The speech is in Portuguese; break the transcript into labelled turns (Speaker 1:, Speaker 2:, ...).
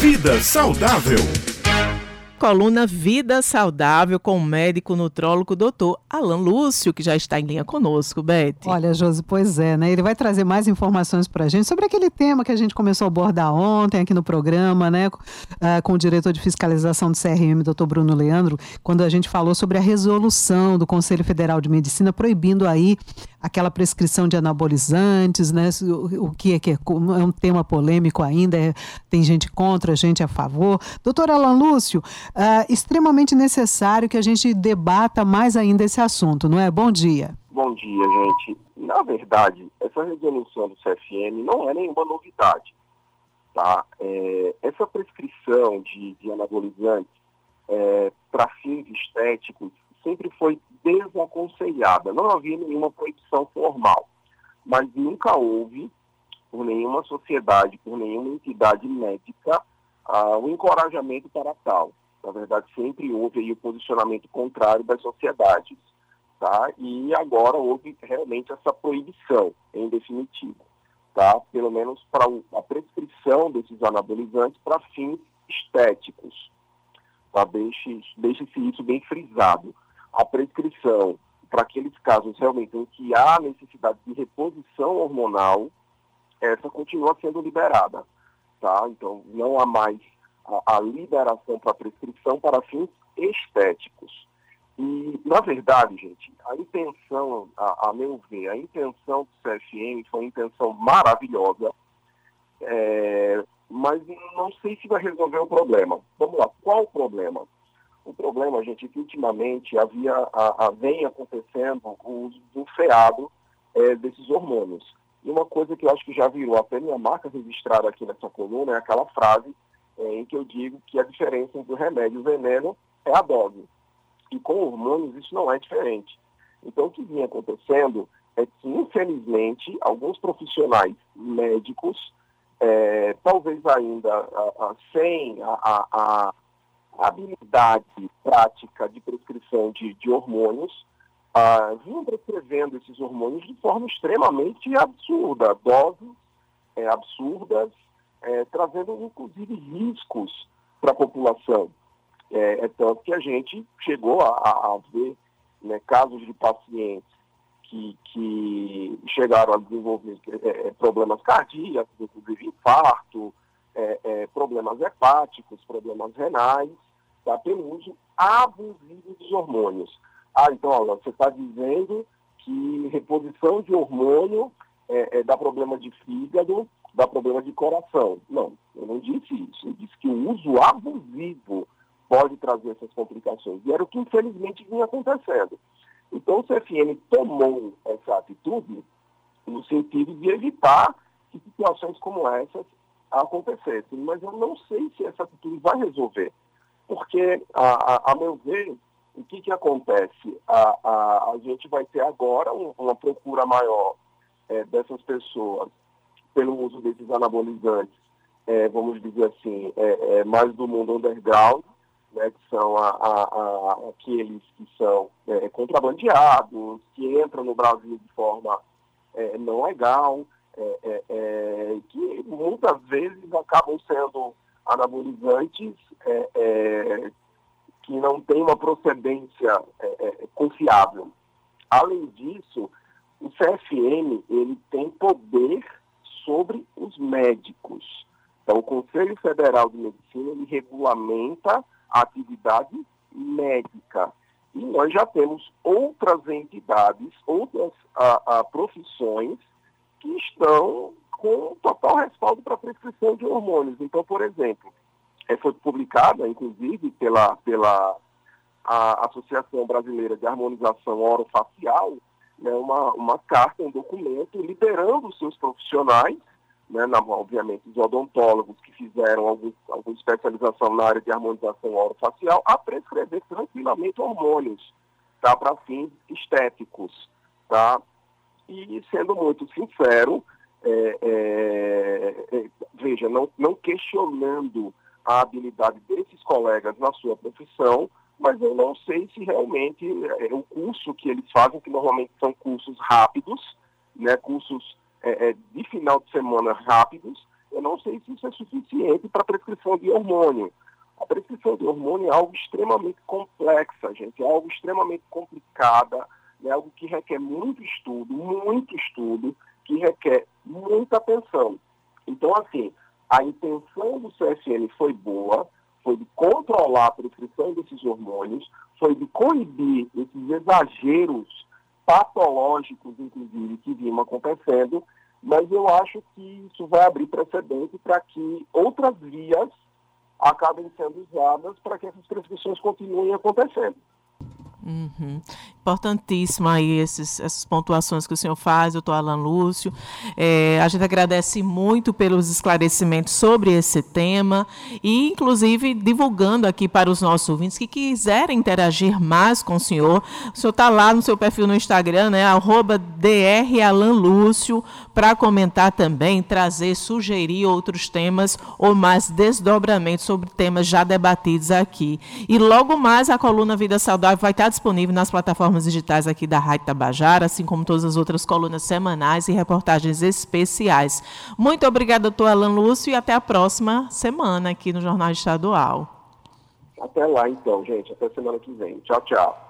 Speaker 1: Vida Saudável
Speaker 2: coluna Vida Saudável com o médico nutrólogo doutor Alan Lúcio, que já está em linha conosco, Beth.
Speaker 3: Olha, Josi, pois é, né? Ele vai trazer mais informações para a gente sobre aquele tema que a gente começou a abordar ontem aqui no programa, né? Uh, com o diretor de fiscalização do CRM, doutor Bruno Leandro, quando a gente falou sobre a resolução do Conselho Federal de Medicina proibindo aí aquela prescrição de anabolizantes, né? O, o que é que é, é um tema polêmico ainda, é, tem gente contra, gente a favor. Doutor Alan Lúcio, uh, extremamente necessário que a gente debata mais ainda esse assunto, não é? Bom dia.
Speaker 4: Bom dia, gente. Na verdade, essa resolução do CFM não é nenhuma novidade. Tá? É, essa prescrição de, de anabolizantes é, para fins estéticos sempre foi desaconselhada. Não havia nenhuma proibição formal, mas nunca houve, por nenhuma sociedade, por nenhuma entidade médica, uh, o encorajamento para tal. Na verdade, sempre houve aí o posicionamento contrário das sociedades. Tá? E agora houve realmente essa proibição, em definitivo. Tá? Pelo menos para a prescrição desses anabolizantes para fins estéticos. Tá? Deixe-se deixe isso bem frisado. A prescrição para aqueles casos realmente em que há necessidade de reposição hormonal, essa continua sendo liberada. Tá? Então, não há mais a, a liberação para prescrição para fins estéticos. E, na verdade, gente, a intenção, a, a meu ver, a intenção do CFM foi uma intenção maravilhosa, é, mas não sei se vai resolver o problema. Vamos lá, qual o problema? O problema, gente, é que ultimamente havia, a, a vem acontecendo o uso do feado é, desses hormônios. E uma coisa que eu acho que já virou até minha marca registrada aqui nessa coluna é aquela frase é, em que eu digo que a diferença entre o remédio e o veneno é a dose. E com hormônios isso não é diferente. Então o que vinha acontecendo é que, infelizmente, alguns profissionais médicos, é, talvez ainda a, a, sem a, a, habilidade prática de prescrição de, de hormônios, ah, vinham prescrevendo esses hormônios de forma extremamente absurda, doses é, absurdas, é, trazendo inclusive riscos para a população. É, é, tanto que a gente chegou a, a ver né, casos de pacientes que, que chegaram a desenvolver é problemas cardíacos, inclusive infarto, é, é, problemas hepáticos, problemas renais, tá, pelo uso abusivo dos hormônios. Ah, então, olha, você está dizendo que reposição de hormônio é, dá problema de fígado, dá problema de coração. Não, eu não disse isso. Eu disse que o uso abusivo pode trazer essas complicações. E era o que infelizmente vinha acontecendo. Então o CFM tomou essa atitude no sentido de evitar que situações como essas acontecessem. Mas eu não sei se essa atitude vai resolver. Porque, a, a, a meu ver, o que, que acontece? A, a, a gente vai ter agora um, uma procura maior é, dessas pessoas pelo uso desses anabolizantes, é, vamos dizer assim, é, é, mais do mundo underground, né, que são a, a, aqueles que são é, contrabandeados, que entram no Brasil de forma é, não legal, que muitas vezes acabam sendo anabolizantes que não têm uma procedência confiável. Além disso, o CFM ele tem poder sobre os médicos. Então, o Conselho Federal de Medicina ele regulamenta a atividade médica. E nós já temos outras entidades, outras a, a, profissões que estão com total respaldo para a prescrição de hormônios. Então, por exemplo, é, foi publicada, inclusive, pela, pela a Associação Brasileira de Harmonização Orofacial, né, uma, uma carta, um documento liberando os seus profissionais, né, na, obviamente os odontólogos que fizeram algum, alguma especialização na área de harmonização orofacial, a prescrever tranquilamente hormônios tá, para fins estéticos. Tá? E sendo muito sincero, é, é, é, veja, não, não questionando a habilidade desses colegas na sua profissão, mas eu não sei se realmente é, o curso que eles fazem, que normalmente são cursos rápidos, né, cursos é, é, de final de semana rápidos, eu não sei se isso é suficiente para prescrição de hormônio. A prescrição de hormônio é algo extremamente complexa, gente, é algo extremamente complicada, é algo que requer muito estudo, muito estudo, que requer muita atenção. Então, assim, a intenção do CFN foi boa, foi de controlar a prescrição desses hormônios, foi de coibir esses exageros patológicos, inclusive, que vinham acontecendo, mas eu acho que isso vai abrir precedente para que outras vias acabem sendo usadas para que essas prescrições continuem acontecendo.
Speaker 2: Uhum. Importantíssimo aí esses, essas pontuações que o senhor faz, doutor Alan Lúcio. É, a gente agradece muito pelos esclarecimentos sobre esse tema e, inclusive, divulgando aqui para os nossos ouvintes que quiserem interagir mais com o senhor. O senhor está lá no seu perfil no Instagram, né? Arroba para comentar também, trazer, sugerir outros temas ou mais desdobramentos sobre temas já debatidos aqui. E logo mais a coluna Vida Saudável vai estar disponível nas plataformas digitais aqui da Rádio Tabajara, assim como todas as outras colunas semanais e reportagens especiais. Muito obrigada, doutor Alan Lúcio, e até a próxima semana aqui no Jornal Estadual.
Speaker 4: Até lá, então, gente. Até semana que vem. Tchau, tchau.